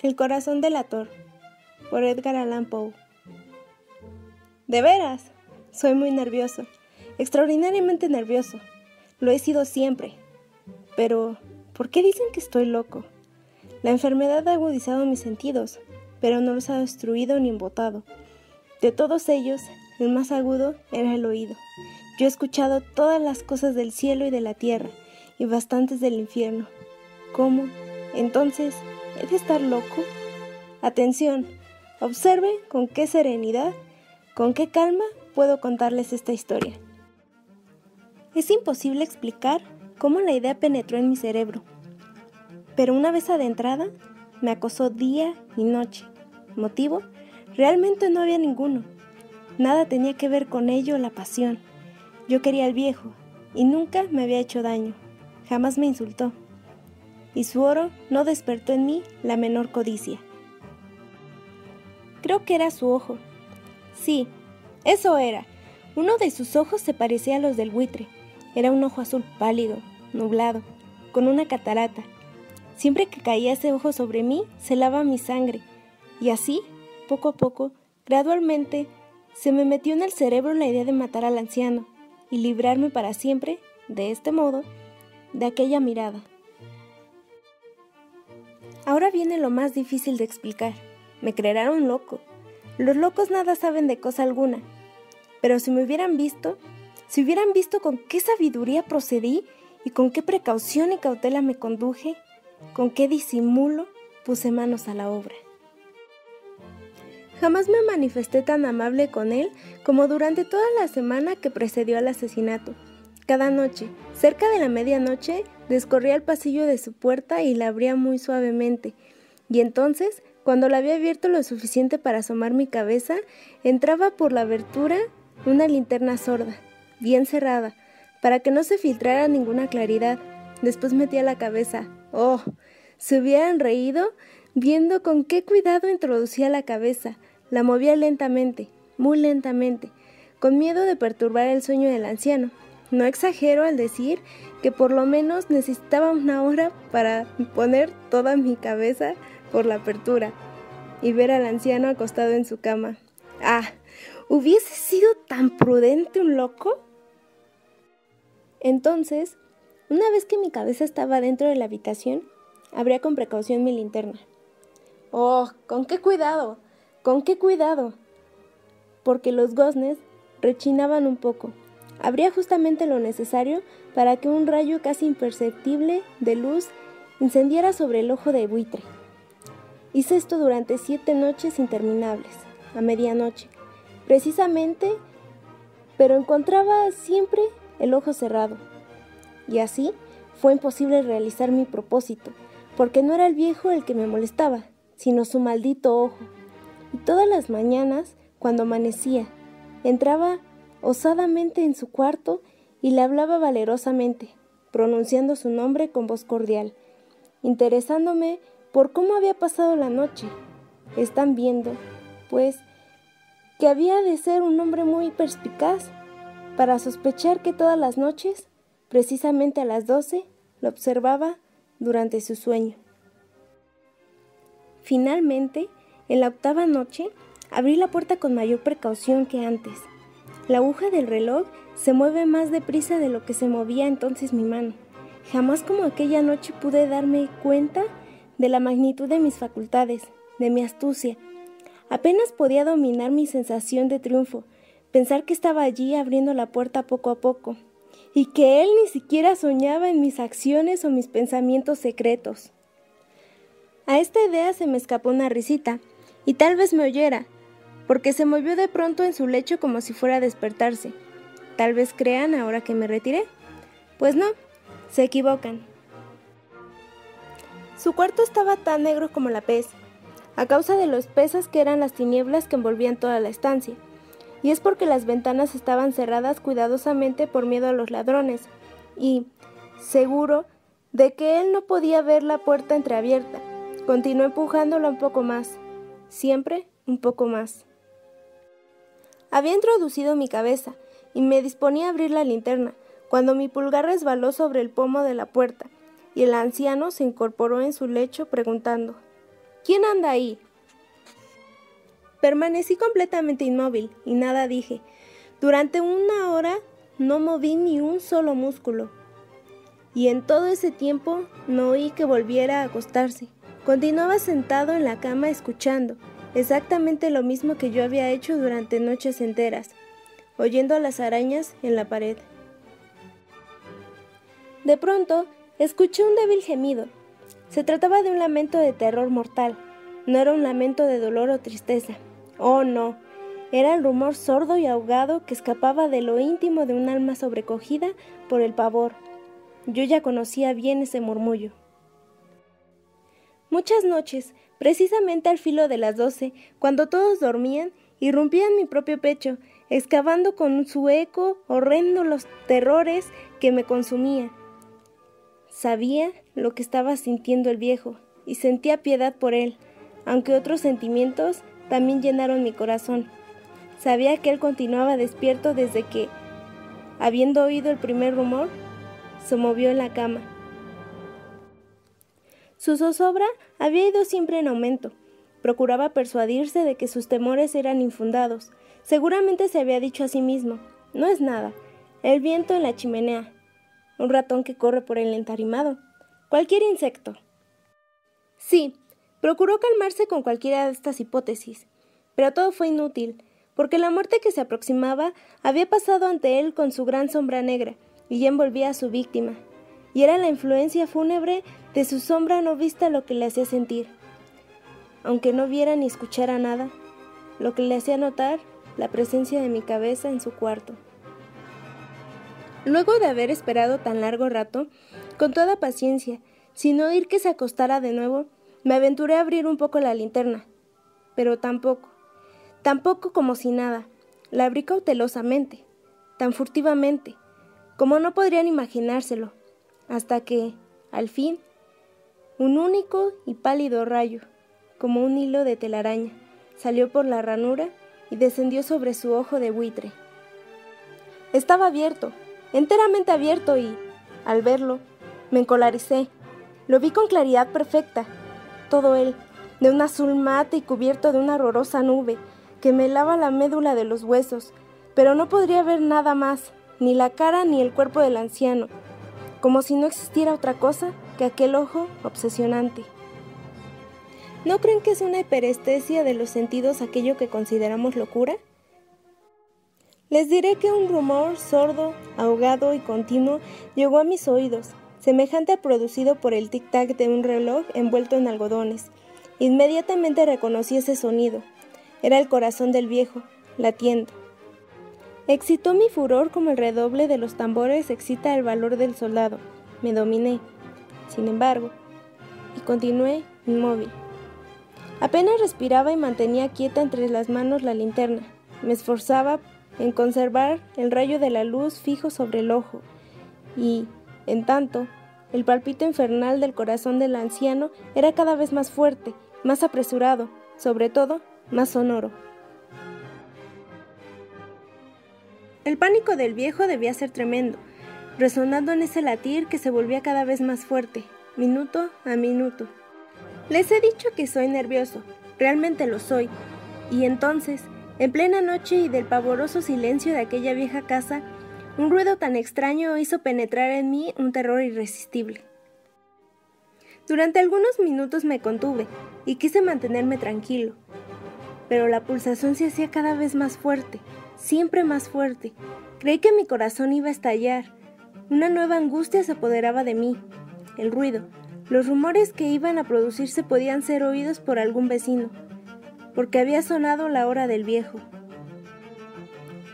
El corazón del ator, por Edgar Allan Poe. De veras, soy muy nervioso, extraordinariamente nervioso. Lo he sido siempre. Pero, ¿por qué dicen que estoy loco? La enfermedad ha agudizado mis sentidos, pero no los ha destruido ni embotado. De todos ellos, el más agudo era el oído. Yo he escuchado todas las cosas del cielo y de la tierra, y bastantes del infierno. ¿Cómo? Entonces, ¿he de estar loco? Atención, observe con qué serenidad, con qué calma puedo contarles esta historia. Es imposible explicar cómo la idea penetró en mi cerebro, pero una vez adentrada, me acosó día y noche. ¿Motivo? Realmente no había ninguno. Nada tenía que ver con ello la pasión. Yo quería al viejo, y nunca me había hecho daño. Jamás me insultó y su oro no despertó en mí la menor codicia. Creo que era su ojo. Sí, eso era. Uno de sus ojos se parecía a los del buitre. Era un ojo azul pálido, nublado, con una catarata. Siempre que caía ese ojo sobre mí, se lava mi sangre. Y así, poco a poco, gradualmente, se me metió en el cerebro la idea de matar al anciano y librarme para siempre, de este modo, de aquella mirada. Ahora viene lo más difícil de explicar. Me creerán un loco. Los locos nada saben de cosa alguna. Pero si me hubieran visto, si hubieran visto con qué sabiduría procedí y con qué precaución y cautela me conduje, con qué disimulo puse manos a la obra. Jamás me manifesté tan amable con él como durante toda la semana que precedió al asesinato. Cada noche, cerca de la medianoche, descorría el pasillo de su puerta y la abría muy suavemente. Y entonces, cuando la había abierto lo suficiente para asomar mi cabeza, entraba por la abertura una linterna sorda, bien cerrada, para que no se filtrara ninguna claridad. Después metía la cabeza. ¡Oh! Se hubieran reído viendo con qué cuidado introducía la cabeza. La movía lentamente, muy lentamente, con miedo de perturbar el sueño del anciano. No exagero al decir que por lo menos necesitaba una hora para poner toda mi cabeza por la apertura y ver al anciano acostado en su cama. Ah, ¿hubiese sido tan prudente un loco? Entonces, una vez que mi cabeza estaba dentro de la habitación, abría con precaución mi linterna. Oh, con qué cuidado, con qué cuidado. Porque los goznes rechinaban un poco Habría justamente lo necesario para que un rayo casi imperceptible de luz incendiara sobre el ojo de buitre. Hice esto durante siete noches interminables, a medianoche, precisamente, pero encontraba siempre el ojo cerrado. Y así fue imposible realizar mi propósito, porque no era el viejo el que me molestaba, sino su maldito ojo. Y todas las mañanas, cuando amanecía, entraba osadamente en su cuarto y le hablaba valerosamente, pronunciando su nombre con voz cordial, interesándome por cómo había pasado la noche. Están viendo, pues, que había de ser un hombre muy perspicaz para sospechar que todas las noches, precisamente a las doce, lo observaba durante su sueño. Finalmente, en la octava noche, abrí la puerta con mayor precaución que antes la aguja del reloj se mueve más deprisa de lo que se movía entonces mi mano. Jamás como aquella noche pude darme cuenta de la magnitud de mis facultades, de mi astucia. Apenas podía dominar mi sensación de triunfo, pensar que estaba allí abriendo la puerta poco a poco, y que él ni siquiera soñaba en mis acciones o mis pensamientos secretos. A esta idea se me escapó una risita, y tal vez me oyera, porque se movió de pronto en su lecho como si fuera a despertarse. Tal vez crean ahora que me retiré. Pues no, se equivocan. Su cuarto estaba tan negro como la pez, a causa de lo espesas que eran las tinieblas que envolvían toda la estancia, y es porque las ventanas estaban cerradas cuidadosamente por miedo a los ladrones, y, seguro de que él no podía ver la puerta entreabierta, continuó empujándola un poco más, siempre un poco más. Había introducido mi cabeza y me disponía a abrir la linterna, cuando mi pulgar resbaló sobre el pomo de la puerta, y el anciano se incorporó en su lecho preguntando ¿Quién anda ahí? Permanecí completamente inmóvil y nada dije. Durante una hora no moví ni un solo músculo. Y en todo ese tiempo no oí que volviera a acostarse. Continuaba sentado en la cama escuchando, exactamente lo mismo que yo había hecho durante noches enteras, oyendo a las arañas en la pared. De pronto, escuché un débil gemido. Se trataba de un lamento de terror mortal. No era un lamento de dolor o tristeza. Oh, no. Era el rumor sordo y ahogado que escapaba de lo íntimo de un alma sobrecogida por el pavor. Yo ya conocía bien ese murmullo. Muchas noches, precisamente al filo de las doce, cuando todos dormían, irrumpía en mi propio pecho, excavando con su eco horrendo los terrores que me consumía. Sabía lo que estaba sintiendo el viejo y sentía piedad por él, aunque otros sentimientos también llenaron mi corazón. Sabía que él continuaba despierto desde que, habiendo oído el primer rumor, se movió en la cama. Su zozobra había ido siempre en aumento. Procuraba persuadirse de que sus temores eran infundados. Seguramente se había dicho a sí mismo, no es nada, el viento en la chimenea, un ratón que corre por el entarimado, cualquier insecto. Sí, procuró calmarse con cualquiera de estas hipótesis, pero todo fue inútil porque la muerte que se aproximaba había pasado ante él con su gran sombra negra y ya envolvía a su víctima, y era la influencia fúnebre de su sombra no vista lo que le hacía sentir. Aunque no viera ni escuchara nada, lo que le hacía notar la presencia de mi cabeza en su cuarto. Luego de haber esperado tan largo rato, con toda paciencia, sin oír que se acostara de nuevo, me aventuré a abrir un poco la linterna, pero tampoco tampoco como si nada. La abrí cautelosamente, tan furtivamente, como no podrían imaginárselo, hasta que, al fin, un único y pálido rayo, como un hilo de telaraña, salió por la ranura y descendió sobre su ojo de buitre. Estaba abierto, enteramente abierto y, al verlo, me encolaricé. Lo vi con claridad perfecta, todo él, de un azul mate y cubierto de una horrorosa nube, que me lava la médula de los huesos, pero no podría ver nada más, ni la cara ni el cuerpo del anciano, como si no existiera otra cosa que aquel ojo obsesionante. ¿No creen que es una hiperestesia de los sentidos aquello que consideramos locura? Les diré que un rumor sordo, ahogado y continuo llegó a mis oídos, semejante a producido por el tic-tac de un reloj envuelto en algodones. Inmediatamente reconocí ese sonido, era el corazón del viejo, latiendo. Excitó mi furor como el redoble de los tambores excita el valor del soldado. Me dominé, sin embargo, y continué inmóvil. Apenas respiraba y mantenía quieta entre las manos la linterna. Me esforzaba en conservar el rayo de la luz fijo sobre el ojo. Y, en tanto, el palpito infernal del corazón del anciano era cada vez más fuerte, más apresurado, sobre todo más sonoro. El pánico del viejo debía ser tremendo, resonando en ese latir que se volvía cada vez más fuerte, minuto a minuto. Les he dicho que soy nervioso, realmente lo soy, y entonces, en plena noche y del pavoroso silencio de aquella vieja casa, un ruido tan extraño hizo penetrar en mí un terror irresistible. Durante algunos minutos me contuve y quise mantenerme tranquilo, pero la pulsación se hacía cada vez más fuerte, siempre más fuerte. Creí que mi corazón iba a estallar. Una nueva angustia se apoderaba de mí. El ruido, los rumores que iban a producirse podían ser oídos por algún vecino, porque había sonado la hora del viejo.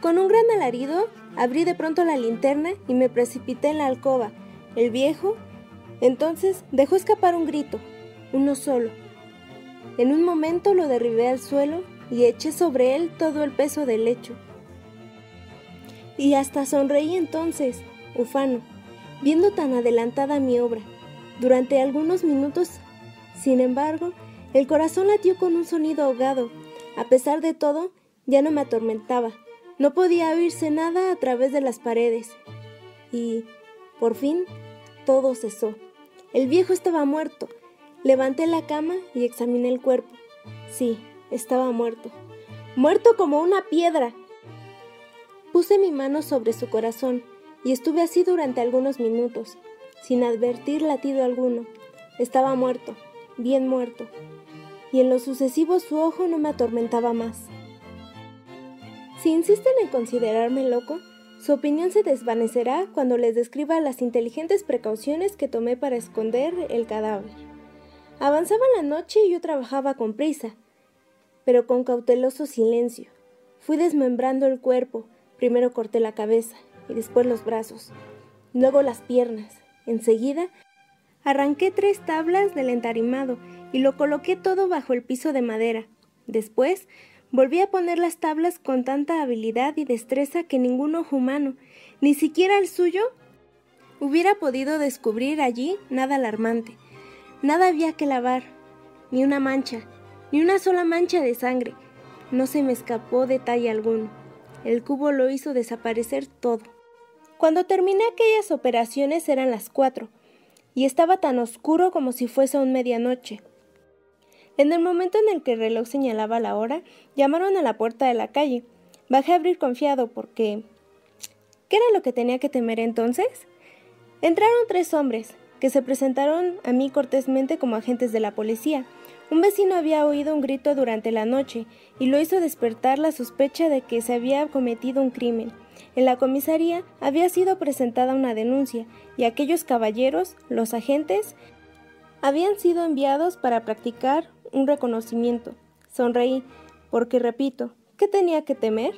Con un gran alarido, abrí de pronto la linterna y me precipité en la alcoba. El viejo, entonces, dejó escapar un grito, uno solo, en un momento lo derribé al suelo y eché sobre él todo el peso del lecho. Y hasta sonreí entonces, ufano, viendo tan adelantada mi obra. Durante algunos minutos, sin embargo, el corazón latió con un sonido ahogado. A pesar de todo, ya no me atormentaba. No podía oírse nada a través de las paredes. Y, por fin, todo cesó. El viejo estaba muerto. Levanté la cama y examiné el cuerpo. Sí, estaba muerto. Muerto como una piedra. Puse mi mano sobre su corazón y estuve así durante algunos minutos, sin advertir latido alguno. Estaba muerto, bien muerto, y en lo sucesivo su ojo no me atormentaba más. Si insisten en considerarme loco, su opinión se desvanecerá cuando les describa las inteligentes precauciones que tomé para esconder el cadáver. Avanzaba la noche y yo trabajaba con prisa, pero con cauteloso silencio. Fui desmembrando el cuerpo, primero corté la cabeza y después los brazos, luego las piernas. Enseguida, arranqué tres tablas del entarimado y lo coloqué todo bajo el piso de madera. Después, volví a poner las tablas con tanta habilidad y destreza que ningún ojo humano, ni siquiera el suyo, hubiera podido descubrir allí nada alarmante. Nada había que lavar, ni una mancha, ni una sola mancha de sangre. No se me escapó detalle alguno. El cubo lo hizo desaparecer todo. Cuando terminé aquellas operaciones eran las cuatro, y estaba tan oscuro como si fuese aún medianoche. En el momento en el que el reloj señalaba la hora, llamaron a la puerta de la calle. Bajé a abrir confiado porque... ¿Qué era lo que tenía que temer entonces? Entraron tres hombres, que se presentaron a mí cortésmente como agentes de la policía. Un vecino había oído un grito durante la noche y lo hizo despertar la sospecha de que se había cometido un crimen. En la comisaría había sido presentada una denuncia y aquellos caballeros, los agentes, habían sido enviados para practicar un reconocimiento. Sonreí, porque repito, ¿qué tenía que temer?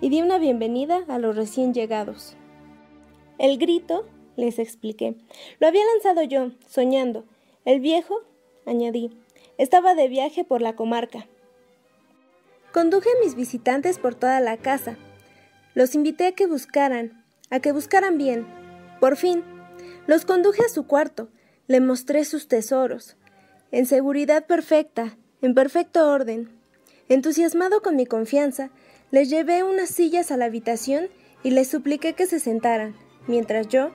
Y di una bienvenida a los recién llegados. El grito les expliqué. Lo había lanzado yo, soñando. El viejo, añadí, estaba de viaje por la comarca. Conduje a mis visitantes por toda la casa. Los invité a que buscaran, a que buscaran bien. Por fin, los conduje a su cuarto, le mostré sus tesoros, en seguridad perfecta, en perfecto orden. Entusiasmado con mi confianza, les llevé unas sillas a la habitación y les supliqué que se sentaran, mientras yo,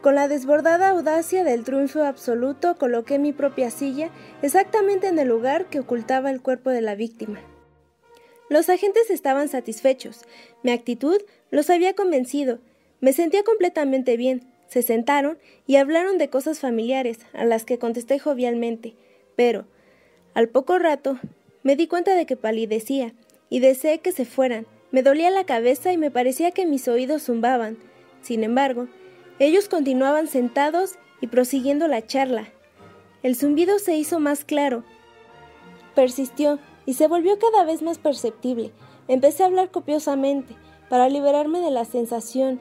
con la desbordada audacia del triunfo absoluto coloqué mi propia silla exactamente en el lugar que ocultaba el cuerpo de la víctima. Los agentes estaban satisfechos, mi actitud los había convencido, me sentía completamente bien, se sentaron y hablaron de cosas familiares, a las que contesté jovialmente, pero, al poco rato, me di cuenta de que palidecía, y deseé que se fueran, me dolía la cabeza y me parecía que mis oídos zumbaban. Sin embargo, ellos continuaban sentados y prosiguiendo la charla. El zumbido se hizo más claro. Persistió y se volvió cada vez más perceptible. Empecé a hablar copiosamente para liberarme de la sensación,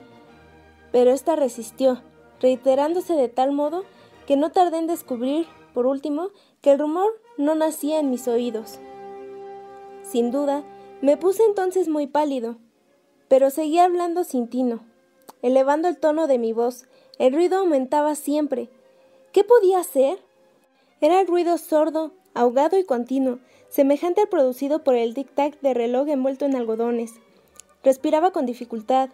pero ésta resistió, reiterándose de tal modo que no tardé en descubrir, por último, que el rumor no nacía en mis oídos. Sin duda, me puse entonces muy pálido, pero seguía hablando sin tino elevando el tono de mi voz. El ruido aumentaba siempre. ¿Qué podía hacer? Era el ruido sordo, ahogado y continuo, semejante al producido por el tic-tac de reloj envuelto en algodones. Respiraba con dificultad,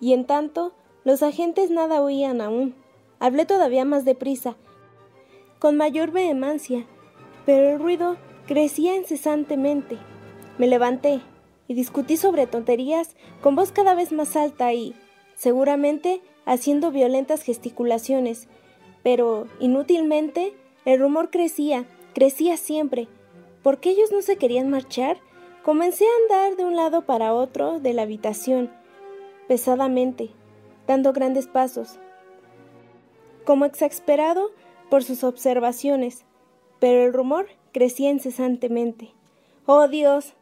y en tanto los agentes nada oían aún. Hablé todavía más deprisa, con mayor vehemancia, pero el ruido crecía incesantemente. Me levanté y discutí sobre tonterías con voz cada vez más alta y, seguramente haciendo violentas gesticulaciones, pero inútilmente el rumor crecía, crecía siempre. ¿Por qué ellos no se querían marchar? Comencé a andar de un lado para otro de la habitación, pesadamente, dando grandes pasos, como exasperado por sus observaciones, pero el rumor crecía incesantemente. ¡Oh Dios!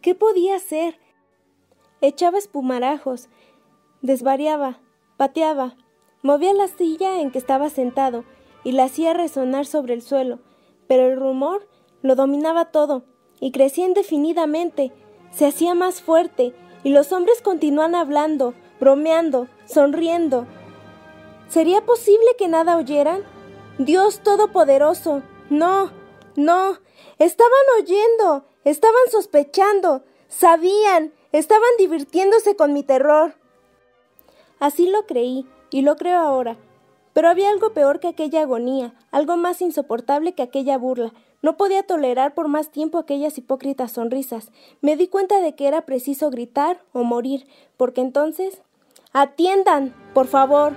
¿Qué podía hacer? Echaba espumarajos Desvariaba, pateaba, movía la silla en que estaba sentado y la hacía resonar sobre el suelo, pero el rumor lo dominaba todo y crecía indefinidamente, se hacía más fuerte y los hombres continuaban hablando, bromeando, sonriendo. ¿Sería posible que nada oyeran? Dios Todopoderoso. No, no. Estaban oyendo, estaban sospechando, sabían, estaban divirtiéndose con mi terror. Así lo creí y lo creo ahora. Pero había algo peor que aquella agonía, algo más insoportable que aquella burla. No podía tolerar por más tiempo aquellas hipócritas sonrisas. Me di cuenta de que era preciso gritar o morir, porque entonces... Atiendan, por favor.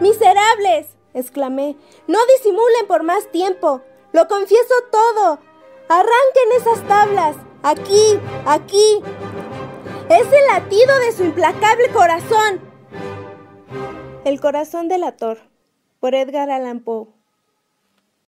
Miserables. exclamé. No disimulen por más tiempo. Lo confieso todo. Arranquen esas tablas. Aquí, aquí. Es el latido de su implacable corazón. El corazón del ator, por Edgar Allan Poe.